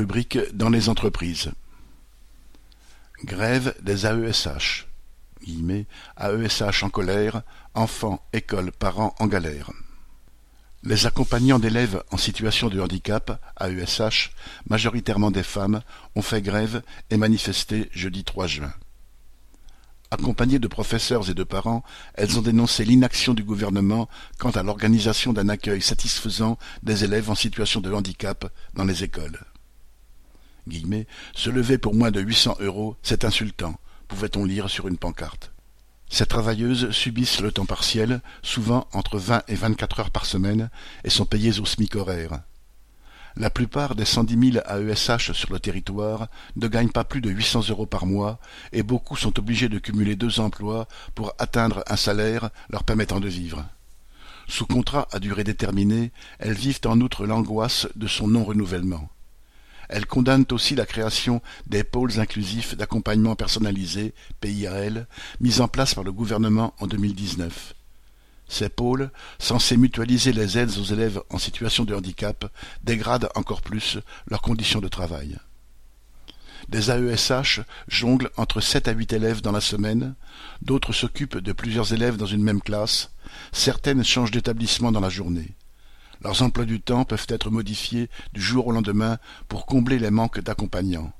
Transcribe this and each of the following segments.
Rubrique dans les entreprises. Grève des AESH. AESH en colère, enfants, écoles, parents en galère. Les accompagnants d'élèves en situation de handicap, AESH, majoritairement des femmes, ont fait grève et manifesté jeudi 3 juin. Accompagnées de professeurs et de parents, elles ont dénoncé l'inaction du gouvernement quant à l'organisation d'un accueil satisfaisant des élèves en situation de handicap dans les écoles. Se lever pour moins de huit cents euros, c'est insultant, pouvait-on lire sur une pancarte. Ces travailleuses subissent le temps partiel, souvent entre vingt et vingt-quatre heures par semaine, et sont payées au SMIC horaire. La plupart des cent dix mille AESH sur le territoire ne gagnent pas plus de huit cents euros par mois, et beaucoup sont obligés de cumuler deux emplois pour atteindre un salaire leur permettant de vivre. Sous contrat à durée déterminée, elles vivent en outre l'angoisse de son non-renouvellement. Elle condamne aussi la création des pôles inclusifs d'accompagnement personnalisé, PIAL, mis en place par le gouvernement en 2019. Ces pôles, censés mutualiser les aides aux élèves en situation de handicap, dégradent encore plus leurs conditions de travail. Des AESH jonglent entre sept à huit élèves dans la semaine, d'autres s'occupent de plusieurs élèves dans une même classe, certaines changent d'établissement dans la journée. Leurs emplois du temps peuvent être modifiés du jour au lendemain pour combler les manques d'accompagnants.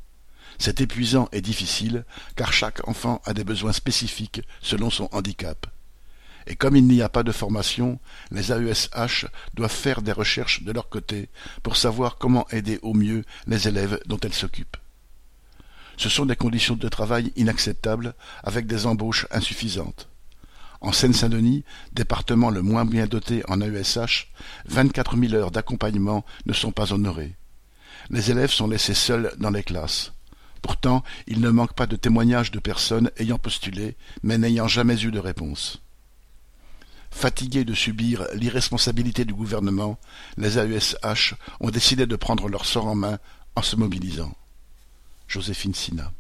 C'est épuisant et difficile, car chaque enfant a des besoins spécifiques selon son handicap. Et comme il n'y a pas de formation, les AESH doivent faire des recherches de leur côté pour savoir comment aider au mieux les élèves dont elles s'occupent. Ce sont des conditions de travail inacceptables avec des embauches insuffisantes. En Seine-Saint-Denis, département le moins bien doté en AESH, vingt-quatre mille heures d'accompagnement ne sont pas honorées. Les élèves sont laissés seuls dans les classes. Pourtant, il ne manque pas de témoignages de personnes ayant postulé, mais n'ayant jamais eu de réponse. Fatigués de subir l'irresponsabilité du gouvernement, les AESH ont décidé de prendre leur sort en main en se mobilisant. Joséphine Sina